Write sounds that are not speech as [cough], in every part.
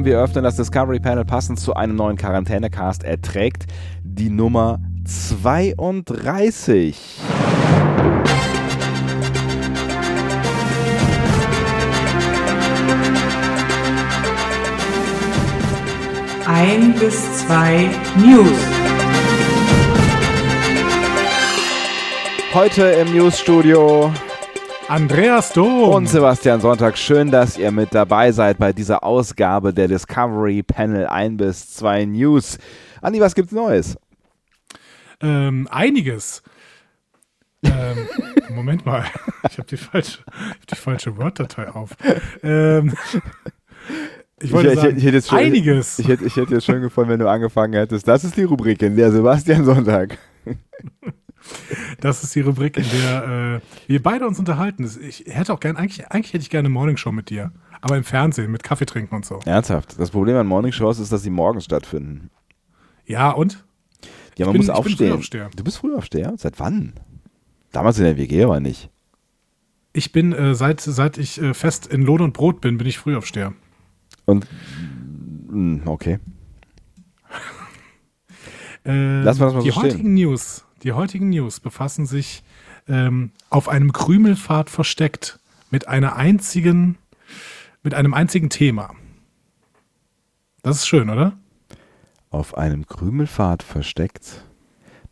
Willkommen. Wir öffnen das Discovery Panel passend zu einem neuen Quarantänecast. Er trägt die Nummer 32. Ein bis zwei News. Heute im Newsstudio Andreas Dom. und Sebastian Sonntag. Schön, dass ihr mit dabei seid bei dieser Ausgabe der Discovery Panel 1 bis 2 News. Andi, was gibt's Neues? ähm, einiges. ähm, [laughs] Moment mal, [laughs] ich habe die falsche, ich hab die falsche Word-Datei auf. Ähm, ich wollte sagen, hätte jetzt schon, einiges. Ich hätte, ich hätte jetzt schön gefunden, wenn du angefangen hättest. Das ist die Rubrik in der Sebastian Sonntag. [laughs] Das ist die Rubrik, in der äh, wir beide uns unterhalten. Ich hätte auch gern, eigentlich, eigentlich hätte ich gerne eine Morningshow mit dir, aber im Fernsehen mit Kaffee trinken und so. Ernsthaft. Das Problem an Morningshows ist, dass sie morgens stattfinden. Ja und? Ja, man bin- muss aufstehen. Du bist Frühaufsteher? Seit wann? Damals in der WG aber nicht. Ich bin äh, seit seit ich äh, fest in Lohn und Brot bin, bin ich Frühaufsteher. Und mh, okay. Ähm, Lassen wir das mal die so heutigen News, die heutigen News befassen sich ähm, auf einem Krümelpfad versteckt mit einer einzigen, mit einem einzigen Thema. Das ist schön, oder? Auf einem Krümelpfad versteckt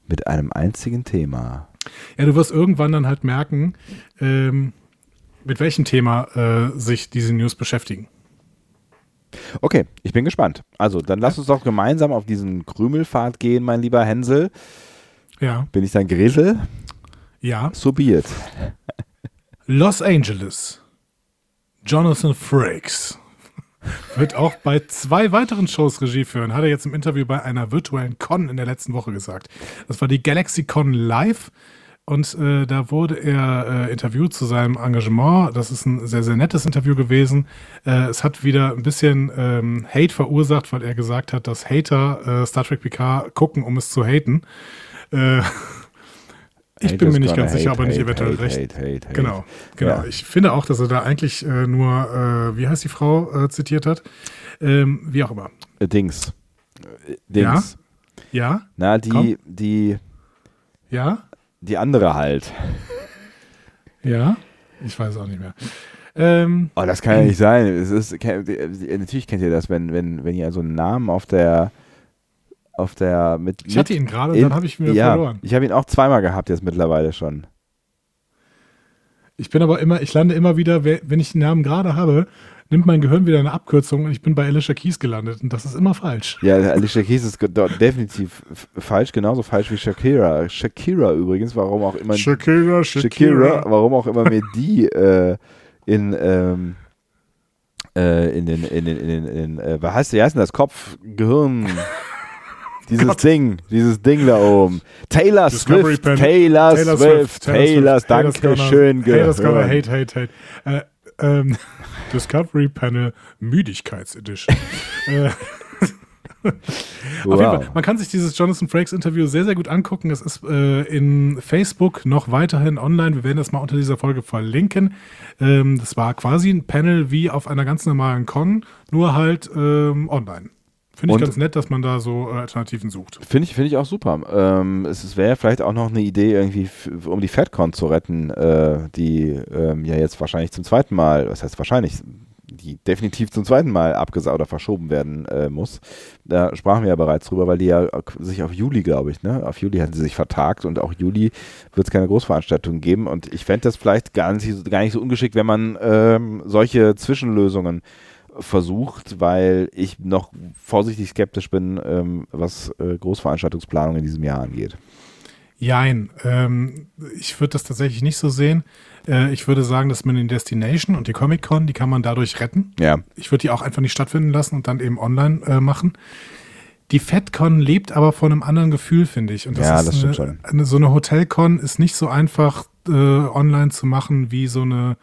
mit einem einzigen Thema. Ja, du wirst irgendwann dann halt merken, ähm, mit welchem Thema äh, sich diese News beschäftigen. Okay, ich bin gespannt. Also, dann lass uns doch gemeinsam auf diesen Krümelpfad gehen, mein lieber Hänsel. Ja, Bin ich dein Grisel? ja. So be it. Los Angeles. Jonathan Frakes wird auch bei zwei weiteren Shows Regie führen, hat er jetzt im Interview bei einer virtuellen Con in der letzten Woche gesagt. Das war die Galaxy Con Live und äh, da wurde er äh, interviewt zu seinem Engagement. Das ist ein sehr, sehr nettes Interview gewesen. Äh, es hat wieder ein bisschen ähm, Hate verursacht, weil er gesagt hat, dass Hater äh, Star Trek PK gucken, um es zu haten. Äh, [laughs] ich bin mir nicht ganz sicher, hate, ob er nicht eventuell hate, recht hate, hate, hate. Genau, genau. Ja. Ich finde auch, dass er da eigentlich äh, nur, äh, wie heißt die Frau, äh, zitiert hat. Ähm, wie auch immer. Äh, Dings. Äh, Dings. Ja, Na, die, Komm. die, ja, die andere halt. ja. Ich weiß auch nicht mehr. Ähm, Oh, das kann ja nicht sein. Es ist, natürlich kennt ihr das, wenn, wenn, wenn ihr so einen Namen auf der, auf der, mit, ich hatte ihn gerade dann habe ich ihn ja, verloren. ich habe ihn auch zweimal gehabt jetzt mittlerweile schon. Ich bin aber immer, ich lande immer wieder, we- wenn ich den Namen gerade habe, nimmt mein Gehirn wieder eine Abkürzung und ich bin bei Alicia Keys gelandet und das ist immer falsch. Ja, Alicia Keys ist definitiv falsch, genauso falsch wie Shakira. Shakira übrigens, warum auch immer Shakira, Shakira, warum auch immer mir die äh, in ähm, äh, in den in den in den, in den äh, was heißt wie heißt denn das Kopf Gehirn dieses Ding, dieses Ding da oben. Taylor Swift, Panel. Taylor, Swift, Taylor, Taylor's danke gonna- schön Taylor's gonna Gehirn. hate, hate, hate. Äh, ähm, [laughs] Discovery Panel Müdigkeitsedition. [laughs] äh, Auf jeden Fall, man kann sich dieses Jonathan Frakes Interview sehr, sehr gut angucken. Es ist äh, in Facebook noch weiterhin online. Wir werden das mal unter dieser Folge verlinken. Ähm, das war quasi ein Panel wie auf einer ganz normalen Con, nur halt ähm, online. Finde ich Und- ganz nett, dass man da so äh, Alternativen sucht. Finde ich, finde ich auch super. Ähm, es es wäre vielleicht auch noch eine Idee, irgendwie, um die FedCon zu retten, äh, die ähm, ja jetzt wahrscheinlich zum zweiten Mal, was heißt wahrscheinlich, die definitiv zum zweiten Mal abgesagt oder verschoben werden äh, muss. Da sprachen wir ja bereits drüber, weil die ja sich auf Juli, glaube ich, ne? Auf Juli hatten sie sich vertagt und auch Juli wird es keine Großveranstaltung geben. Und ich fände das vielleicht gar nicht, gar nicht so ungeschickt, wenn man ähm, solche Zwischenlösungen versucht, weil ich noch vorsichtig skeptisch bin, ähm, was äh, Großveranstaltungsplanung in diesem Jahr angeht. Jein. Ähm, ich würde das tatsächlich nicht so sehen. Äh, ich würde sagen, dass man den Destination und die Comic-Con, die kann man dadurch retten. Ja. Ich würde die auch einfach nicht stattfinden lassen und dann eben online äh, machen. Die FedCon lebt aber von einem anderen Gefühl, finde ich. Und das Ja, ist das eine, stimmt schon. Eine, so eine Hotelcon ist nicht so einfach äh, online zu machen wie so eine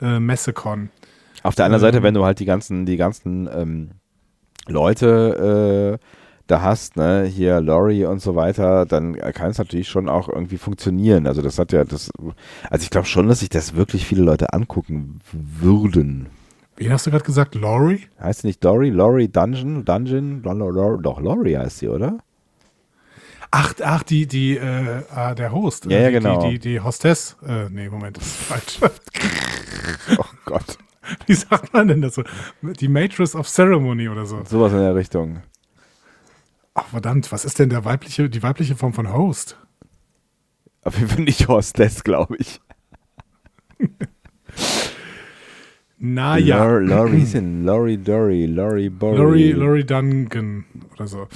äh, Messecon. Auf der anderen. Seite, wenn du halt die ganzen, die ganzen ähm, Leute äh, da hast, ne, hier Laurie und so weiter, dann kann es natürlich schon auch irgendwie funktionieren. Also das hat ja das, also ich glaube schon, dass sich das wirklich viele Leute angucken würden. Wen hast du gerade gesagt? Laurie? Heißt sie nicht Dory? Laurie Dungeon? Dungeon? Doch, Laurie heißt sie, oder? Ach, ach, die, die, äh, ah, der Host. Ja, äh, ja, die, genau. Die, die, die Hostess. Äh, nee, Moment, das ist falsch. [laughs] Oh Gott. Wie sagt man denn das so? Die Matrix of Ceremony oder so. Sowas in der Richtung. Ach, verdammt, was ist denn der weibliche, die weibliche Form von Host? Auf jeden Fall nicht Hostess, glaube ich. Na Ah, ja. Lau- Laurie Dory, Laurie Bory. Laurie, Laurie Duncan oder so.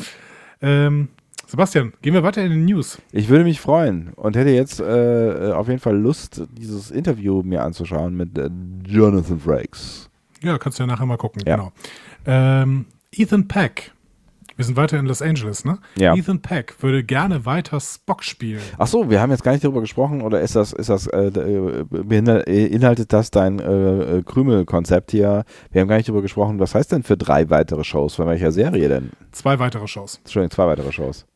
Ähm, Sebastian, gehen wir weiter in den News. Ich würde mich freuen und hätte jetzt äh, äh, auf jeden Fall Lust, dieses Interview mir anzuschauen mit äh, Jonathan Frakes. Ja, kannst du ja nachher mal gucken. Ja. Genau. Ähm, Ethan Peck. Wir sind weiter in Los Angeles, ne? Ja. Ethan Peck würde gerne weiter Spock spielen. Ach so, wir haben jetzt gar nicht darüber gesprochen oder ist das, ist das, äh, äh, äh, beinhaltet das dein äh, Krümel-Konzept hier? Wir haben gar nicht darüber gesprochen, was heißt denn für drei weitere Shows? Von welcher Serie denn? Zwei weitere Shows. Entschuldigung, zwei weitere Shows.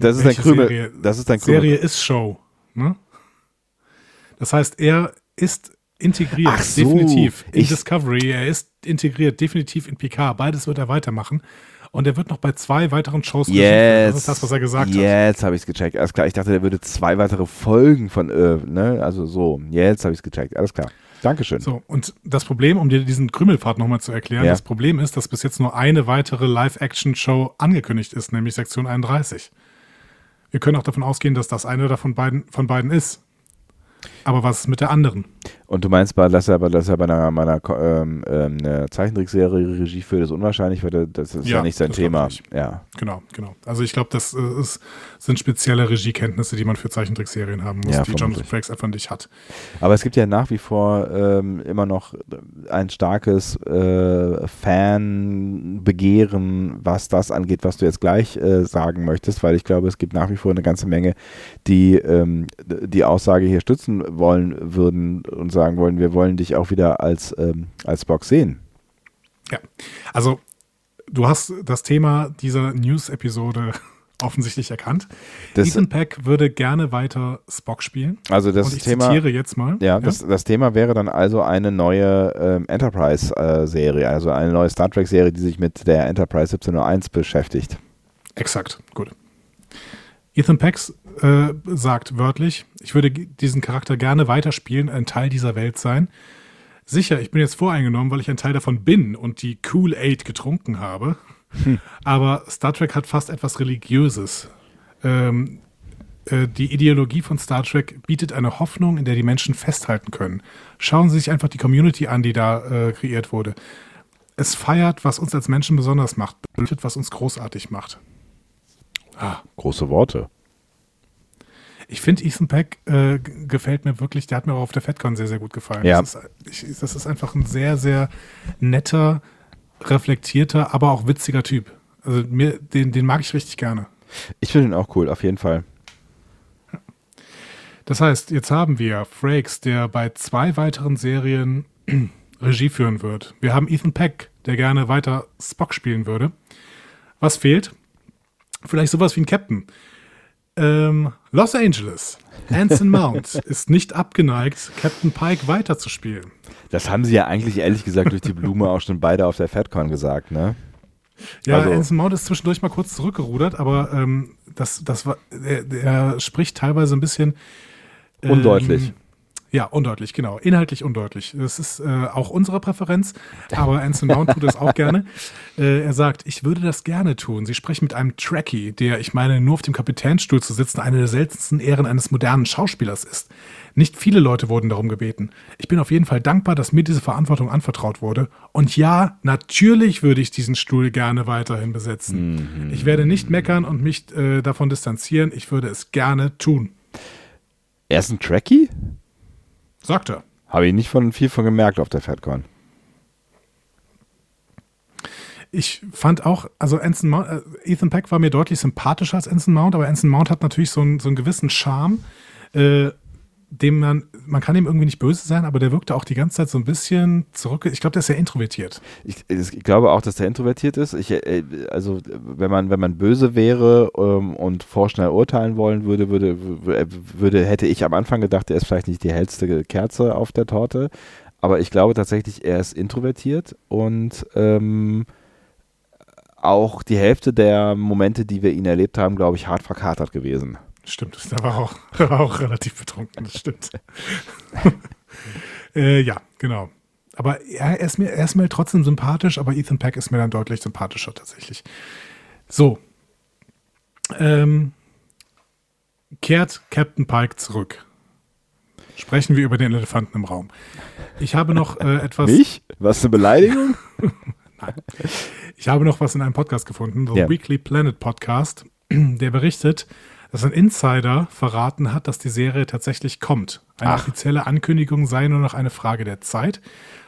Das ist Welche Krümel. Serie? Das ist dein Krümel. Serie ist Show. Ne? Das heißt, er ist integriert, Ach so, definitiv in ich- Discovery. Er ist integriert, definitiv in PK. Beides wird er weitermachen. Und er wird noch bei zwei weiteren Shows führen. Jetzt, Das ist das, was er gesagt hat. jetzt habe ich es gecheckt. Alles klar, ich dachte, der würde zwei weitere Folgen von, äh, ne, also so. Jetzt habe ich es gecheckt. Alles klar. Dankeschön. So, und das Problem, um dir diesen Krümelpfad nochmal zu erklären, Ja. das Problem ist, dass bis jetzt nur eine weitere Live-Action-Show angekündigt ist, nämlich Sektion 31. Wir können auch davon ausgehen, dass das eine davon beiden, von beiden ist. Aber was ist mit der anderen? Und du meinst, dass er, bei- dass er bei einer, meiner ähm, eine Zeichentrickserie Regie führt, ist unwahrscheinlich, weil das ist ja, Ja, nicht sein Thema. Ja. Genau, genau. Also ich glaube, das äh, ist, sind spezielle Regiekenntnisse, die man für Zeichentrickserien haben muss, Ja, die Jonathan. Frakes einfach nicht hat. Aber es gibt ja nach wie vor ähm, immer noch ein starkes äh, Fanbegehren, was das angeht, was du jetzt gleich äh, sagen möchtest, weil ich glaube, es gibt nach wie vor eine ganze Menge, die ähm, die Aussage hier stützen wollen würden und sagen wollen, wir wollen dich auch wieder als, ähm, als Box sehen. Ja, also du hast das Thema dieser News-Episode [laughs] offensichtlich erkannt. Das- Ethan Peck würde gerne weiter Spock spielen. Also das Und ich Thema. zitiere jetzt mal. Ja, das, das Thema wäre dann also eine neue ähm, Enterprise-Serie, also eine neue Star Trek-Serie, die sich mit der Enterprise 1701 beschäftigt. Exakt, gut. Ethan Peck äh, sagt wörtlich, ich würde diesen Charakter gerne weiterspielen, ein Teil dieser Welt sein. Sicher, ich bin jetzt voreingenommen, weil ich ein Teil davon bin und die Kool-Aid getrunken habe. Aber Star Trek hat fast etwas Religiöses. Ähm, äh, die Ideologie von Star Trek bietet eine Hoffnung, in der die Menschen festhalten können. Schauen Sie sich einfach die Community an, die da äh, kreiert wurde. Es feiert, was uns als Menschen besonders macht, beleuchtet, was uns großartig macht. Große Worte. Ich finde Ethan Peck äh, gefällt mir wirklich, der hat mir auch auf der FedCon sehr, sehr gut gefallen. Ja. Das, ist, ich, das ist einfach ein sehr, sehr netter, reflektierter, aber auch witziger Typ. Also mir, den, den mag ich richtig gerne. Ich finde ihn auch cool, auf jeden Fall. Das heißt, jetzt haben wir Frakes, der bei zwei weiteren Serien [clears throat] Regie führen wird. Wir haben Ethan Peck, der gerne weiter Spock spielen würde. Was fehlt? Vielleicht sowas wie ein Captain. Ähm, Los Angeles. Anson Mount [laughs] ist nicht abgeneigt, Captain Pike weiterzuspielen. Das haben sie ja eigentlich ehrlich gesagt durch die Blume auch schon beide auf der FedCon gesagt, ne? Ja, Also- Anson Mount ist zwischendurch mal kurz zurückgerudert, aber ähm, das, das war, er, spricht teilweise ein bisschen ähm, Undeutlich. Ja, undeutlich, genau. Inhaltlich undeutlich. Das ist äh, auch unsere Präferenz, aber Anson Mount tut das auch gerne. [laughs] Äh, er sagt, ich würde das gerne tun. Sie sprechen mit einem Trekkie, der, ich meine, nur auf dem Kapitänsstuhl zu sitzen, eine der seltensten Ehren eines modernen Schauspielers ist. Nicht viele Leute wurden darum gebeten. Ich bin auf jeden Fall dankbar, dass mir diese Verantwortung anvertraut wurde. Und ja, natürlich würde ich diesen Stuhl gerne weiterhin besetzen. Ich werde nicht meckern und mich äh, davon distanzieren. Ich würde es gerne tun. Er ist ein Trekkie? Sagt er. Habe ich nicht von viel von gemerkt auf der FedCon. Ich fand auch, also Anson Mount, äh, Ethan Peck war mir deutlich sympathischer als Anson Mount, aber Anson Mount hat natürlich so einen, so einen gewissen Charme, äh, dem man, man kann ihm irgendwie nicht böse sein, aber der wirkte auch die ganze Zeit so ein bisschen zurück. Ich glaube, der ist sehr introvertiert. Ich, ich, glaube auch, dass der introvertiert ist. Ich, äh, also wenn man, wenn man böse wäre ähm, und vorschnell urteilen wollen würde, würde, würde, hätte ich am Anfang gedacht, der ist vielleicht nicht die hellste Kerze auf der Torte. Aber ich glaube tatsächlich, er ist introvertiert und ähm, auch die Hälfte der Momente, die wir ihn erlebt haben, glaube ich, hart verkatert gewesen. Stimmt, [laughs] der war auch, war auch relativ betrunken, das stimmt. [laughs] äh, ja, genau. Aber er, ist mir, er ist mir trotzdem sympathisch, aber Ethan Peck ist mir dann deutlich sympathischer tatsächlich. So. Ähm, kehrt Captain Pike zurück. Sprechen wir über den Elefanten im Raum. Ich habe noch äh, [laughs] etwas. Mich? Was eine Beleidigung? Nein. Ich habe noch was in einem Podcast gefunden, The ja. Weekly Planet Podcast, der berichtet, dass ein Insider verraten hat, dass die Serie tatsächlich kommt. Eine Ach. offizielle Ankündigung sei nur noch eine Frage der Zeit.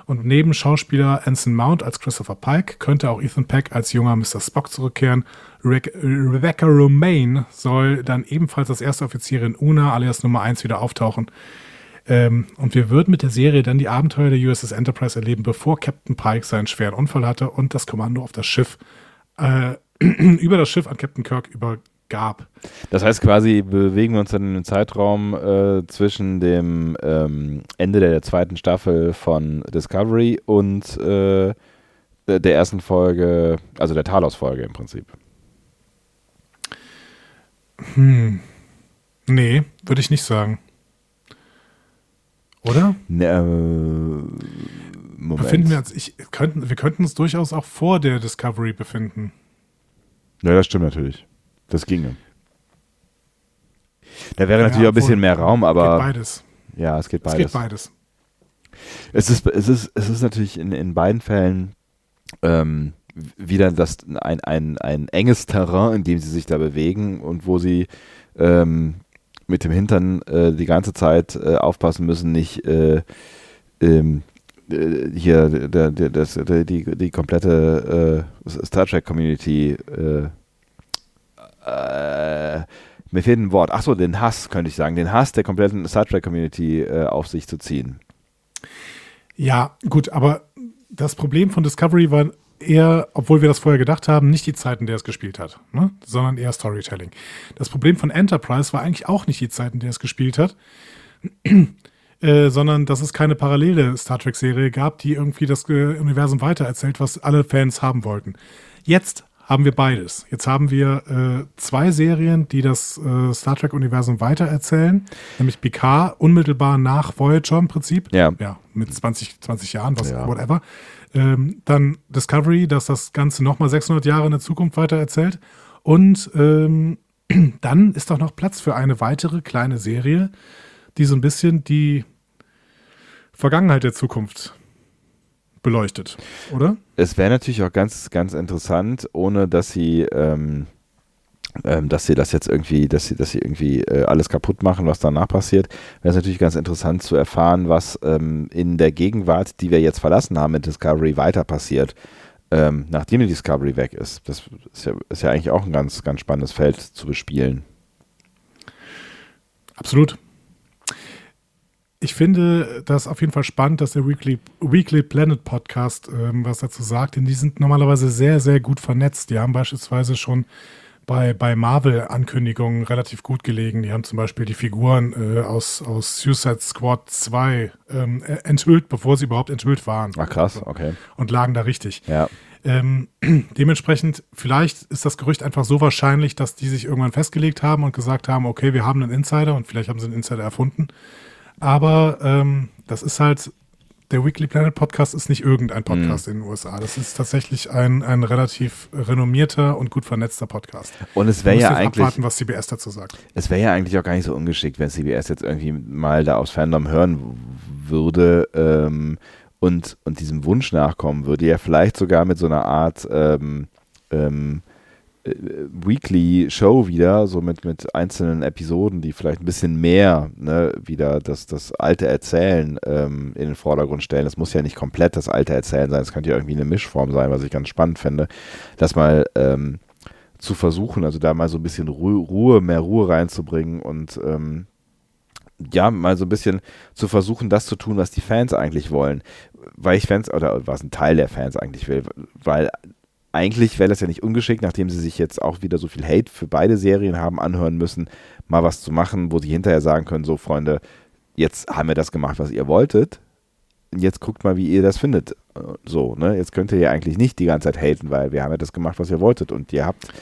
Und neben Schauspieler Anson Mount als Christopher Pike könnte auch Ethan Peck als junger Mr. Spock zurückkehren. Re Rebecca Romaine soll dann ebenfalls als erste Offizierin Una alias Nummer 1 wieder auftauchen. Ähm, und wir würden mit der Serie dann die Abenteuer der USS Enterprise erleben, bevor Captain Pike seinen schweren Unfall hatte und das Kommando auf das Schiff äh, [clears throat] über das Schiff an Captain Kirk übergab. Das heißt quasi, bewegen wir uns dann in einem Zeitraum äh, zwischen dem ähm, Ende der zweiten Staffel von Discovery und äh, der ersten Folge, also der Talos-Folge im Prinzip. Hm. Nee, würde ich nicht sagen. Oder? Ne, äh, Moment. Befinden wir uns, ich, könnten, wir könnten uns durchaus auch vor der Discovery befinden. Ja, das stimmt natürlich. Das ginge. Da wäre ja, natürlich auch ein bisschen mehr Raum, aber. Es geht beides. Ja, es geht beides. Es geht beides. Es ist, es ist, es ist natürlich in, in beiden Fällen ähm, wieder das, ein, ein, ein enges Terrain, in dem sie sich da bewegen und wo sie ähm, mit dem Hintern äh, die ganze Zeit äh, aufpassen müssen, nicht äh, ähm, äh, hier der, der, das, der, die, die komplette äh, Star Trek Community äh, mir fehlt ein Wort. Achso, den Hass, könnte ich sagen. Den Hass der kompletten Star Trek Community auf sich zu ziehen. Ja, gut, aber das Problem von Discovery war eher, obwohl wir das vorher gedacht haben, nicht die Zeit, in der es gespielt hat, ne? sondern eher Storytelling. Das Problem von Enterprise war eigentlich auch nicht die Zeit, in der es gespielt hat, [clears throat] äh, sondern dass es keine parallele Star Trek-Serie gab, die irgendwie das äh, Universum weitererzählt, was alle Fans haben wollten. Jetzt haben wir beides. Jetzt haben wir äh, zwei Serien, die das äh, Star Trek-Universum weitererzählen, nämlich Picard unmittelbar nach Voyager im Prinzip. Ja. Ja, mit 20, 20 Jahren, was, ja. whatever. Ähm, dann Discovery, dass das Ganze nochmal 600 Jahre in der Zukunft weitererzählt. Und ähm, [clears throat] dann ist doch noch Platz für eine weitere kleine Serie, die so ein bisschen die Vergangenheit der Zukunft beleuchtet, oder? Es wäre natürlich auch ganz, ganz interessant, ohne dass sie ähm, ähm, dass sie das jetzt irgendwie, dass sie, dass sie irgendwie äh, alles kaputt machen, was danach passiert, wäre es natürlich ganz interessant zu erfahren, was ähm, in der Gegenwart, die wir jetzt verlassen haben mit Discovery, weiter passiert, ähm, nachdem die Discovery weg ist. Das ist ja, ist ja eigentlich auch ein ganz, ganz spannendes Feld zu bespielen. Absolut. Ich finde das auf jeden Fall spannend, dass der Weekly, Weekly Planet Podcast ähm, was dazu sagt, denn die sind normalerweise sehr, sehr gut vernetzt. Die haben beispielsweise schon bei, bei Marvel-Ankündigungen relativ gut gelegen. Die haben zum Beispiel die Figuren äh, aus, aus Suicide Squad 2 ähm, äh, enthüllt, bevor sie überhaupt enthüllt waren. Ach krass, okay. Und lagen da richtig. Ja. Ähm, [clears throat] dementsprechend, vielleicht ist das Gerücht einfach so wahrscheinlich, dass die sich irgendwann festgelegt haben und gesagt haben, okay, wir haben einen Insider und vielleicht haben sie einen Insider erfunden. Aber ähm, das ist halt der Weekly Planet Podcast ist nicht irgendein Podcast mhm. in den USA. Das ist tatsächlich ein, ein relativ renommierter und gut vernetzter Podcast. Und es wäre ja eigentlich. abwarten, was CBS dazu sagt. Es wäre ja eigentlich auch gar nicht so ungeschickt, wenn CBS jetzt irgendwie mal da aufs Fandom hören würde ähm, und, und diesem Wunsch nachkommen würde. Ja, vielleicht sogar mit so einer Art. Ähm, ähm, äh, Weekly-Show wieder, so mit, mit einzelnen Episoden, die vielleicht ein bisschen mehr ne, wieder das, das alte Erzählen ähm, in den Vordergrund stellen. Das muss ja nicht komplett das alte Erzählen sein, es könnte ja irgendwie eine Mischform sein, was ich ganz spannend finde. Das mal ähm, zu versuchen, also da mal so ein bisschen Ruhe, mehr Ruhe reinzubringen und ähm, ja, mal so ein bisschen zu versuchen, das zu tun, was die Fans eigentlich wollen. Weil ich Fans, oder was ein Teil der Fans eigentlich will, weil eigentlich wäre das ja nicht ungeschickt, nachdem sie sich jetzt auch wieder so viel Hate für beide Serien haben anhören müssen, mal was zu machen, wo sie hinterher sagen können, so Freunde, jetzt haben wir das gemacht, was ihr wolltet. Jetzt guckt mal, wie ihr das findet. So, ne? Jetzt könnt ihr ja eigentlich nicht die ganze Zeit haten, weil wir haben ja das gemacht, was ihr wolltet. Und ihr habt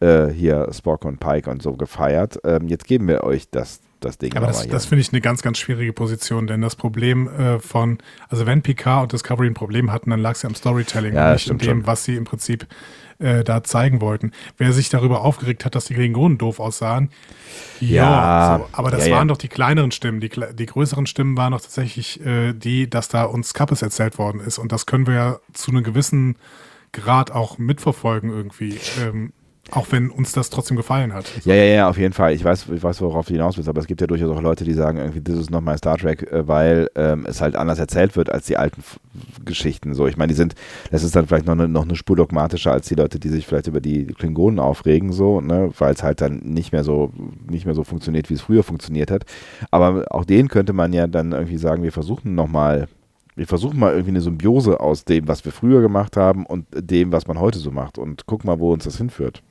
äh, hier Spock und Pike und so gefeiert. Ähm, jetzt geben wir euch das das Ding. Aber das, das finde ich eine ganz, ganz schwierige Position, denn das Problem äh, von, also wenn Picard und Discovery ein Problem hatten, dann lag es ja am Storytelling ja, und nicht in dem, schon. was sie im Prinzip äh, da zeigen wollten. Wer sich darüber aufgeregt hat, dass die Klingonen doof aussahen, ja, ja so. aber das ja, waren doch die kleineren Stimmen. Die, die größeren Stimmen waren doch tatsächlich äh, die, dass da uns Kappes erzählt worden ist und das können wir ja zu einem gewissen Grad auch mitverfolgen irgendwie. Ähm, auch wenn uns das trotzdem gefallen hat. Ja, ja, ja, auf jeden Fall. Ich weiß, ich weiß, worauf du hinaus willst, aber es gibt ja durchaus auch Leute, die sagen, irgendwie, das ist nochmal Star Trek, äh, weil ähm, es halt anders erzählt wird als die alten F Geschichten. So, ich meine, die sind, das ist dann vielleicht noch eine, noch eine Spur dogmatischer als die Leute, die sich vielleicht über die Klingonen aufregen, so, ne, weil es halt dann nicht mehr so, nicht mehr so funktioniert, wie es früher funktioniert hat. Aber auch denen könnte man ja dann irgendwie sagen, wir versuchen nochmal wir versuchen mal irgendwie eine Symbiose aus dem, was wir früher gemacht haben und dem, was man heute so macht und guck mal, wo uns das hinführt.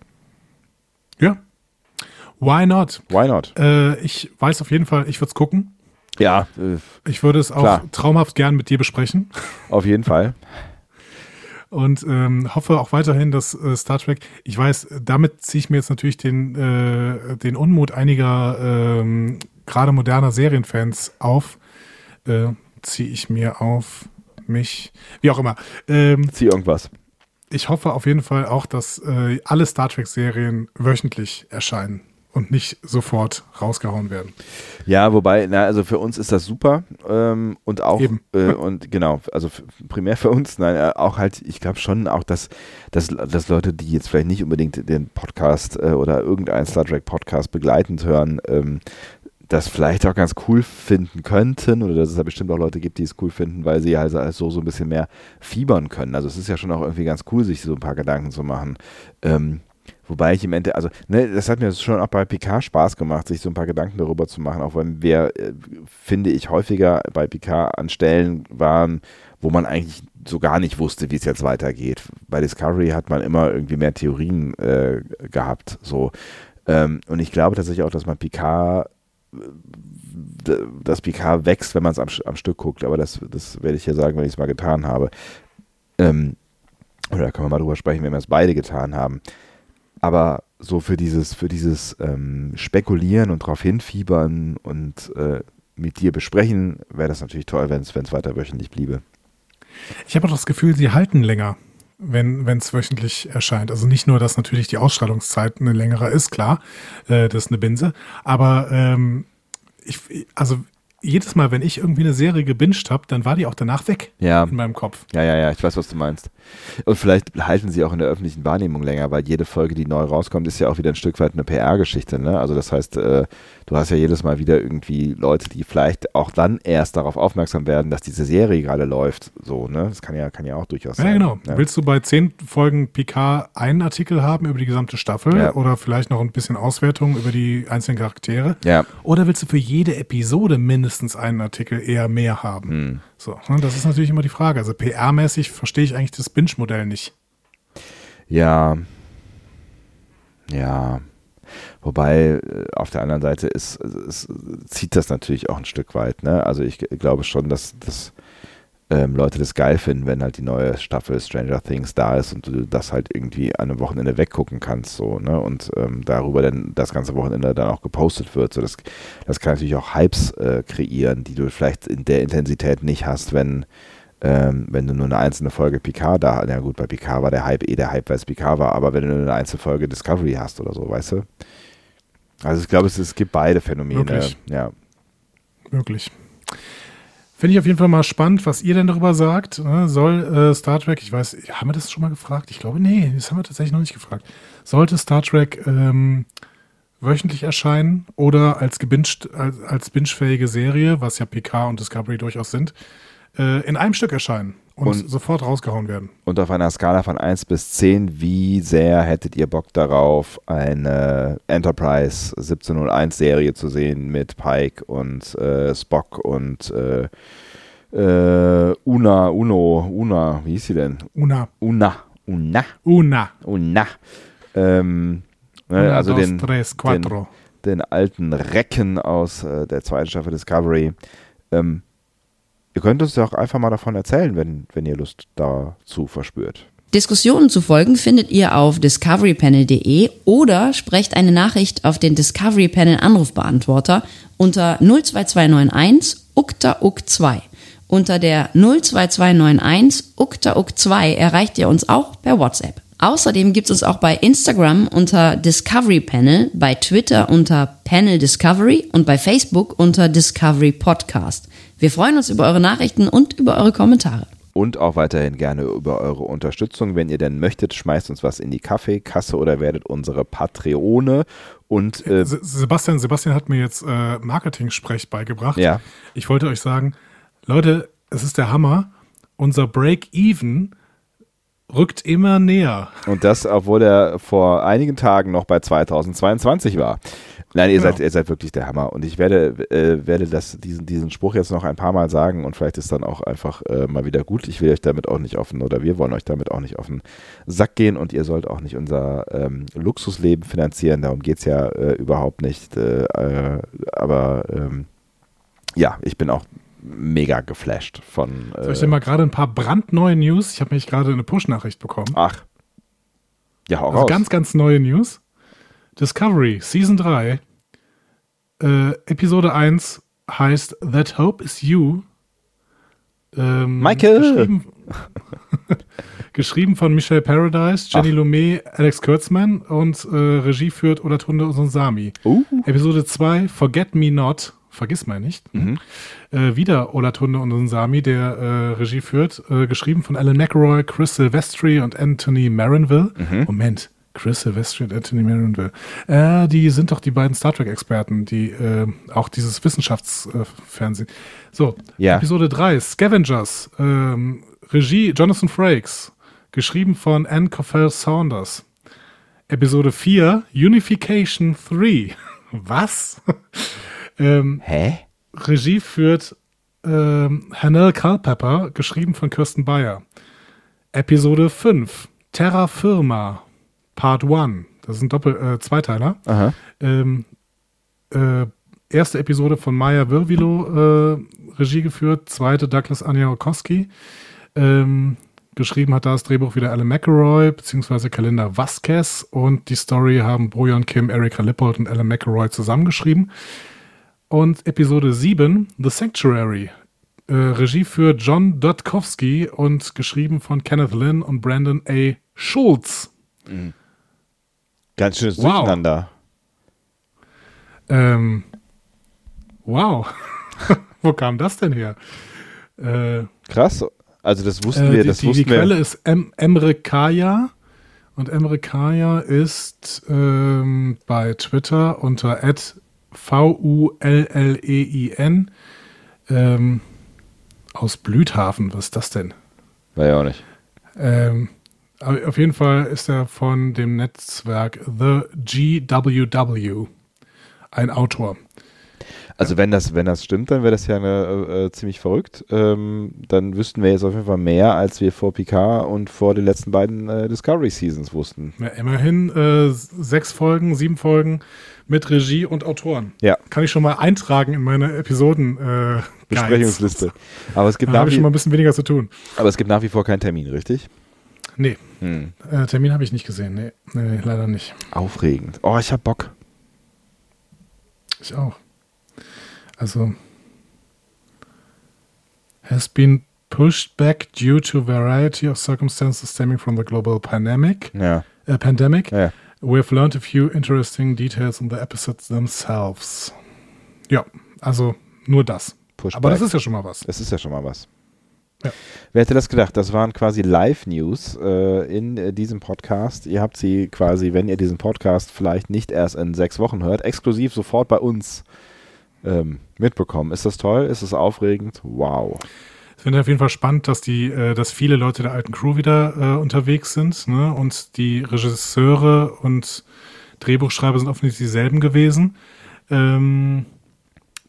Ja. Why not? Why not? Äh, ich weiß auf jeden Fall, ich würde es gucken. Ja. Äh, ich würde es auch klar. traumhaft gern mit dir besprechen. [laughs] Auf jeden Fall. Und ähm, hoffe auch weiterhin, dass äh, Star Trek, ich weiß, damit ziehe ich mir jetzt natürlich den, äh, den Unmut einiger ähm, gerade moderner Serienfans auf. Äh, ziehe ich mir auf mich, wie auch immer. Ähm, Zieh irgendwas ich hoffe auf jeden Fall auch, dass äh, alle Star Trek-Serien wöchentlich erscheinen und nicht sofort rausgehauen werden. Ja, wobei, na, also für uns ist das super ähm, und auch äh, und genau, also primär für uns, nein, äh, auch halt, ich glaube schon auch, dass, dass, dass Leute, die jetzt vielleicht nicht unbedingt den Podcast äh, oder irgendeinen Star Trek Podcast begleitend hören, ähm, das vielleicht auch ganz cool finden könnten oder dass es da bestimmt auch Leute gibt, die es cool finden, weil sie halt so, so ein bisschen mehr fiebern können. Also es ist ja schon auch irgendwie ganz cool, sich so ein paar Gedanken zu machen. Ähm, wobei ich im Ende, also ne, das hat mir schon auch bei Picard Spaß gemacht, sich so ein paar Gedanken darüber zu machen, auch wenn wir, äh, finde ich, häufiger bei Picard an Stellen waren, wo man eigentlich so gar nicht wusste, wie es jetzt weitergeht. Bei Discovery hat man immer irgendwie mehr Theorien äh, gehabt. So. Ähm, und ich glaube tatsächlich auch, dass man Picard das PK wächst, wenn man es am, am, Stück guckt, aber das, das werde ich ja sagen, wenn ich es mal getan habe. Ähm, oder da können wir mal drüber sprechen, wenn wir es beide getan haben. Aber so für dieses, für dieses ähm, Spekulieren und drauf hinfiebern und äh, mit dir besprechen, wäre das natürlich toll, wenn es weiter wöchentlich bliebe. Ich habe auch das Gefühl, sie halten länger wenn es wöchentlich erscheint. Also nicht nur, dass natürlich die Ausstrahlungszeit eine längere ist, klar, äh, das ist eine Binse, aber ähm, ich, also jedes Mal, wenn ich irgendwie eine Serie gebinged habe, dann war die auch danach weg ja. in meinem Kopf. Ja, ja, ja, ich weiß, was du meinst. Und vielleicht halten sie auch in der öffentlichen Wahrnehmung länger, weil jede Folge, die neu rauskommt, ist ja auch wieder ein Stück weit eine PR-Geschichte. Ne? Also das heißt, äh, du hast ja jedes Mal wieder irgendwie Leute, die vielleicht auch dann erst darauf aufmerksam werden, dass diese Serie gerade läuft. So, ne? Das kann ja, kann ja auch durchaus ja, sein. Genau. Ja, genau. Willst du bei zehn Folgen PK einen Artikel haben über die gesamte Staffel ja. oder vielleicht noch ein bisschen Auswertung über die einzelnen Charaktere? Ja. Oder willst du für jede Episode mindestens einen Artikel eher mehr haben? Hm. So, ne? das ist natürlich immer die Frage. Also PR-mäßig verstehe ich eigentlich das Binge-Modell nicht. Ja. Ja. Wobei äh, auf der anderen Seite ist, ist, zieht das natürlich auch ein Stück weit. Ne? Also ich glaube schon, dass, dass ähm, Leute das geil finden, wenn halt die neue Staffel Stranger Things da ist und du das halt irgendwie an einem Wochenende weggucken kannst. So, ne? Und ähm, darüber dann das ganze Wochenende dann auch gepostet wird. So, das, das kann natürlich auch Hypes äh, kreieren, die du vielleicht in der Intensität nicht hast, wenn ähm, wenn du nur eine einzelne Folge Picard da, na gut, bei Picard war der Hype eh der Hype, weil es Picard war, aber wenn du nur eine einzelne Folge Discovery hast oder so, weißt du? Also ich glaube, es, es gibt beide Phänomene. Möglich. Ja. Möglich. Finde ich auf jeden Fall mal spannend, was ihr denn darüber sagt. Ne? Soll äh, Star Trek, ich weiß, haben wir das schon mal gefragt? Ich glaube, nee, das haben wir tatsächlich noch nicht gefragt. Sollte Star Trek ähm, wöchentlich erscheinen oder als, gebinged, als, als bingefähige Serie, was ja PK und Discovery durchaus sind, äh, in einem Stück erscheinen und, Und- sofort rausgehauen werden? Und auf einer Skala von 1 bis 10, wie sehr hättet ihr Bock darauf, eine Enterprise 1701 Serie zu sehen mit Pike und äh, Spock und äh, äh, Una, Uno, Una, wie hieß sie denn? Una. Una, Una, Una. Una. Ähm, ne, Una, also dos, den, tres, den, den alten Recken aus äh, der zweiten Staffel Discovery. Ähm, ihr könnt uns ja auch einfach mal davon erzählen, wenn, wenn ihr Lust dazu verspürt. Diskussionen zu folgen findet ihr auf discoverypanel.de oder sprecht eine Nachricht auf den Discovery Panel Anrufbeantworter unter 02291 ukta uk 2. Unter der 02291 ukta uk 2 erreicht ihr uns auch per WhatsApp. Außerdem gibt es uns auch bei Instagram unter Discovery Panel, bei Twitter unter Panel Discovery und bei Facebook unter Discovery Podcast. Wir freuen uns über eure Nachrichten und über eure Kommentare. Und auch weiterhin gerne über eure Unterstützung. Wenn ihr denn möchtet, schmeißt uns was in die Kaffeekasse oder werdet unsere Patreone. Und äh, Se- Sebastian, Sebastian hat mir jetzt äh, Marketing-Sprech beigebracht. Ja. Ich wollte euch sagen, Leute, es ist der Hammer. Unser Break-Even rückt immer näher. Und das, obwohl er vor einigen Tagen noch bei 2022 war. Nein, ihr, Genau. seid, ihr seid wirklich der Hammer. Und ich werde, äh, werde das, diesen, diesen Spruch jetzt noch ein paar Mal sagen und vielleicht ist dann auch einfach äh, mal wieder gut. Ich will euch damit auch nicht offen oder wir wollen euch damit auch nicht auf den Sack gehen und ihr sollt auch nicht unser ähm, Luxusleben finanzieren. Darum geht es ja äh, überhaupt nicht. Äh, äh, aber ähm, ja, ich bin auch mega geflasht von. Äh, Soll ich dir mal gerade ein paar brandneue News? Ich habe nämlich gerade eine Push-Nachricht bekommen. ach. Ja, hau Also raus. ganz, ganz neue News. Discovery, Season 3, äh, Episode 1 heißt That Hope is You. Ähm, Michael! Geschrieben, [laughs] geschrieben von Michelle Paradise, Jenny Ach. Lumet, Alex Kurtzman und äh, Regie führt Olatunde Usunsami. uh. Episode 2, Forget Me Not, vergiss mal nicht. Mhm. Äh, wieder Olatunde und Unsami, der äh, Regie führt, äh, geschrieben von Alan McRoy, Chris Silvestri und Anthony Marinville. Mhm. Moment, Chris Silvestri und Anthony Marinville. Äh, die sind doch die beiden Star Trek-Experten, die äh, auch dieses Wissenschaftsfernsehen. so, Ja. Episode 3, Scavengers, ähm, Regie Jonathan Frakes, geschrieben von Anne Coffell Saunders. Episode 4, Unification 3. [laughs] Was? Ähm, Hä? Regie führt ähm, Hanel Culpepper, geschrieben von Kirsten Bayer. Episode 5, Terra Firma, Part 1. Das ist ein Doppel äh, Zweiteiler. Ähm, äh, erste Episode von Maya Virvilo äh, Regie geführt, zweite Douglas Aniakowski. Ähm, geschrieben hat das Drehbuch wieder Alan McElroy beziehungsweise Kalender Vasquez und die Story haben Bojan Kim, Erika Lippold und Alan McElroy zusammengeschrieben. Und Episode 7, The Sanctuary. Äh, Regie für John Dotkowski und geschrieben von Kenneth Lynn und Brandon A. Schulz. Ganz schönes Wow. Durcheinander. Ähm, wow. [laughs] Wo kam das denn her? Äh, Krass. Also das wussten äh, wir, die, das die, wussten die Quelle wir. ist em Emre Kaya. Und Emre Kaya ist ähm, bei Twitter unter V-U-L-L-E-I-N ähm, aus Blüthafen. Was ist das denn? War ja auch nicht. Ähm, auf jeden Fall ist er von dem Netzwerk The GWW ein Autor. Also wenn das, wenn das stimmt, dann wäre das ja eine, äh, äh, ziemlich verrückt. Ähm, dann wüssten wir jetzt auf jeden Fall mehr, als wir vor Picard und vor den letzten beiden äh, Discovery Seasons wussten. Ja, immerhin äh, sechs Folgen, sieben Folgen mit Regie und Autoren. Ja, Kann ich schon mal eintragen in meine Episoden. Äh, Besprechungsliste. Aber es gibt, Da habe ich schon mal ein bisschen weniger zu tun. aber es gibt nach wie vor keinen Termin, richtig? Nee, Hm. äh, Termin habe ich nicht gesehen. Nee, nee, leider nicht. Aufregend. Oh, ich hab Bock. Ich auch. Also, has been pushed back due to variety of circumstances stemming from the global pandemic. Ja. Äh, pandemic. ja. We have learned a few interesting details on the episodes themselves. Ja, also nur das. Pushback. Aber das ist ja schon mal was. Das ist ja schon mal was. Ja. Wer hätte das gedacht? Das waren quasi Live-News äh, in äh, diesem Podcast. Ihr habt sie quasi, wenn ihr diesen Podcast vielleicht nicht erst in sechs Wochen hört, exklusiv sofort bei uns ähm, mitbekommen. Ist das toll? Ist es aufregend? Wow. Ich finde auf jeden Fall spannend, dass die, äh, dass viele Leute der alten Crew wieder äh, unterwegs sind, ne? Und die Regisseure und Drehbuchschreiber sind offensichtlich dieselben gewesen. Ähm,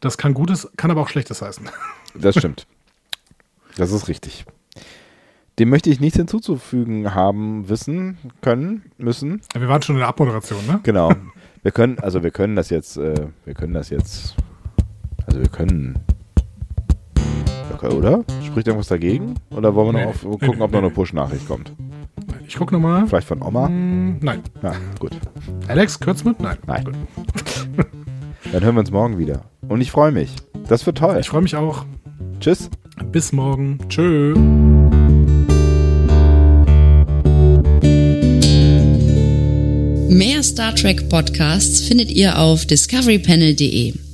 das kann Gutes, kann aber auch Schlechtes heißen. [laughs] Das stimmt. das ist richtig. Dem möchte ich nichts hinzuzufügen haben, wissen, können, müssen. Ja, wir waren schon in der Abmoderation, ne? Genau. [laughs] Wir können, also wir können das jetzt, äh, wir können das jetzt, also wir können, okay, oder? Spricht irgendwas dagegen? Oder wollen wir Nee, noch auf, gucken, nee, ob noch nee, eine Push-Nachricht kommt? Ich gucke nochmal. Vielleicht von Oma? Nein. Ja, gut. Alex, kürzt mit? Nein. Nein. Gut. [laughs] Dann hören wir uns morgen wieder. Und ich freue mich. Das wird toll. Ich freue mich auch. Tschüss. Bis morgen. Tschö. Mehr Star Trek Podcasts findet ihr auf discoverypanel.de.